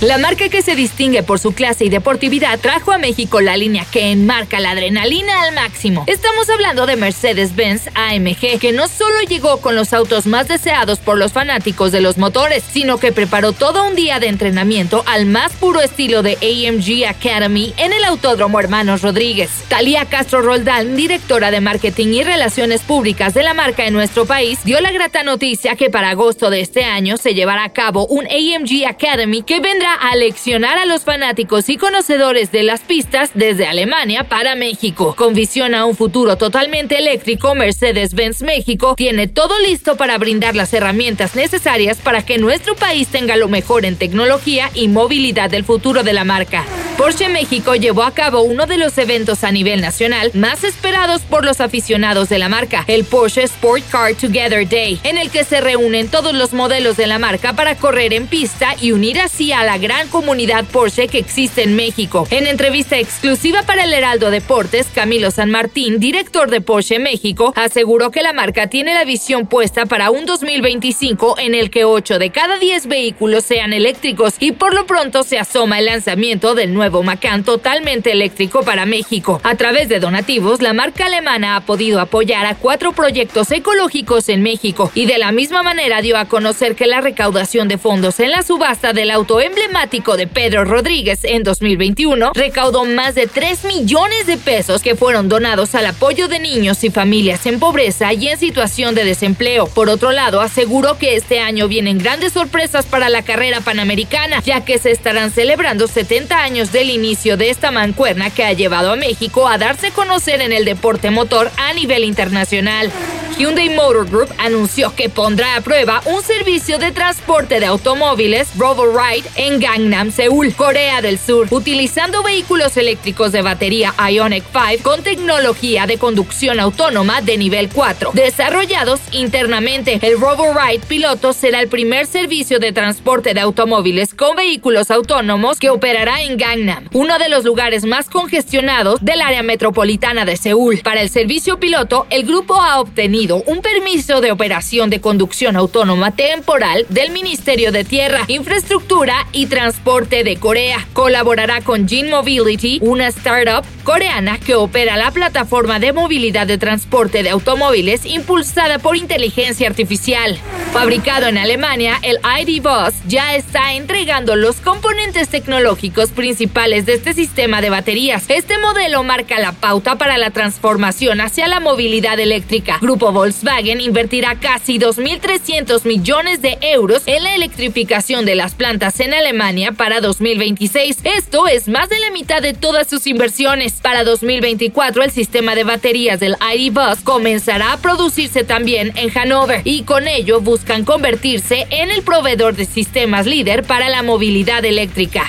La marca que se distingue por su clase y deportividad trajo a México la línea que enmarca la adrenalina al máximo. Estamos hablando de Mercedes-Benz AMG, que no solo llegó con los autos más deseados por los fanáticos de los motores, sino que preparó todo un día de entrenamiento al más puro estilo de AMG Academy en el Autódromo Hermanos Rodríguez. Talía Castro Roldán, directora de Marketing y Relaciones Públicas de la marca en nuestro país, dio la grata noticia que para agosto de este año se llevará a cabo un AMG Academy que vendrá a leccionar a los fanáticos y conocedores de las pistas desde Alemania para México. Con visión a un futuro totalmente eléctrico, Mercedes-Benz México tiene todo listo para brindar las herramientas necesarias para que nuestro país tenga lo mejor en tecnología y movilidad del futuro de la marca. Porsche México llevó a cabo uno de los eventos a nivel nacional más esperados por los aficionados de la marca, el Porsche Sport Car Together Day, en el que se reúnen todos los modelos de la marca para correr en pista y unir así a la gran comunidad Porsche que existe en México. En entrevista exclusiva para el Heraldo Deportes, Camilo San Martín, director de Porsche México, aseguró que la marca tiene la visión puesta para un 2025 en el que 8 de cada 10 vehículos sean eléctricos y por lo pronto se asoma el lanzamiento del nuevo Macan totalmente eléctrico para México. A través de donativos, la marca alemana ha podido apoyar a cuatro proyectos ecológicos en México y de la misma manera dio a conocer que la recaudación de fondos en la subasta del auto emblemático de Pedro Rodríguez en 2021 recaudó más de 3 millones de pesos que fueron donados al apoyo de niños y familias en pobreza y en situación de desempleo. Por otro lado, aseguró que este año vienen grandes sorpresas para la carrera panamericana, ya que se estarán celebrando 70 años del inicio de esta mancuerna que ha llevado a México a darse a conocer en el deporte motor a nivel internacional. Hyundai Motor Group anunció que pondrá a prueba un servicio de transporte de automóviles RoboRide en Gangnam, Seúl, Corea del Sur, utilizando vehículos eléctricos de batería Ionic 5 con tecnología de conducción autónoma de nivel 4, desarrollados internamente. El RoboRide piloto será el primer servicio de transporte de automóviles con vehículos autónomos que operará en Gangnam, uno de los lugares más congestionados del área metropolitana de Seúl. Para el servicio piloto, el grupo ha obtenido un permiso de operación de conducción autónoma temporal del Ministerio de Tierra, Infraestructura y Transporte de Corea. Colaborará con Jin Mobility, una startup coreana que opera la plataforma de movilidad de transporte de automóviles impulsada por inteligencia artificial. Fabricado en Alemania, el ID Bus ya está entregando los componentes tecnológicos principales de este sistema de baterías. Este modelo marca la pauta para la transformación hacia la movilidad eléctrica. Grupo Volkswagen invertirá casi 2.300 millones de euros en la electrificación de las plantas en Alemania para 2026. Esto es más de la mitad de todas sus inversiones. Para 2024, el sistema de baterías del ID Bus comenzará a producirse también en Hannover y con ello convertirse en el proveedor de sistemas líder para la movilidad eléctrica.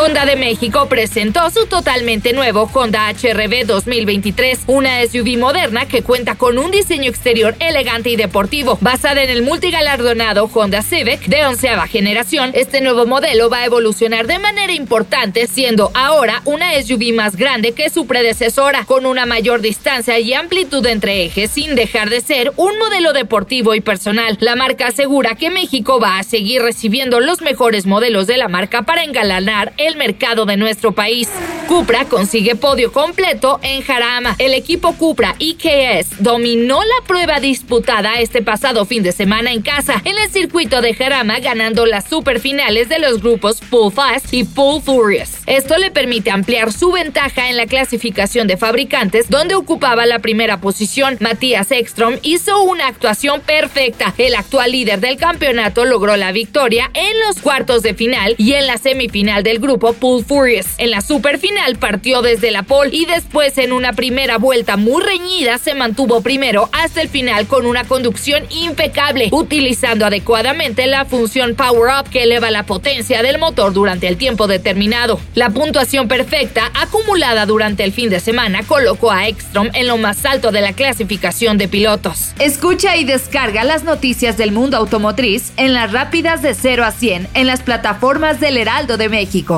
Honda de México presentó su totalmente nuevo Honda HRB 2023, una SUV moderna que cuenta con un diseño exterior elegante y deportivo, basada en el multigalardonado Honda Civic de onceava generación. Este nuevo modelo va a evolucionar de manera importante, siendo ahora una SUV más grande que su predecesora, con una mayor distancia y amplitud entre ejes, sin dejar de ser un modelo deportivo y personal. La marca asegura que México va a seguir recibiendo los mejores modelos de la marca para engalanar el el mercado de nuestro país. Cupra consigue podio completo en Jarama. El equipo Cupra EKS dominó la prueba disputada este pasado fin de semana en casa en el circuito de Jarama, ganando las superfinales de los grupos Pull Fast y Pull Furious. Esto le permite ampliar su ventaja en la clasificación de fabricantes, donde ocupaba la primera posición. Matías Ekstrom hizo una actuación perfecta. El actual líder del campeonato logró la victoria en los cuartos de final y en la semifinal del grupo Pull Furious. En la superfinal partió desde la pole y después en una primera vuelta muy reñida se mantuvo primero hasta el final con una conducción impecable, utilizando adecuadamente la función Power Up que eleva la potencia del motor durante el tiempo determinado. La puntuación perfecta acumulada durante el fin de semana colocó a Ekstrom en lo más alto de la clasificación de pilotos. Escucha y descarga las noticias del mundo automotriz en las rápidas de 0 a 100 en las plataformas del Heraldo de México.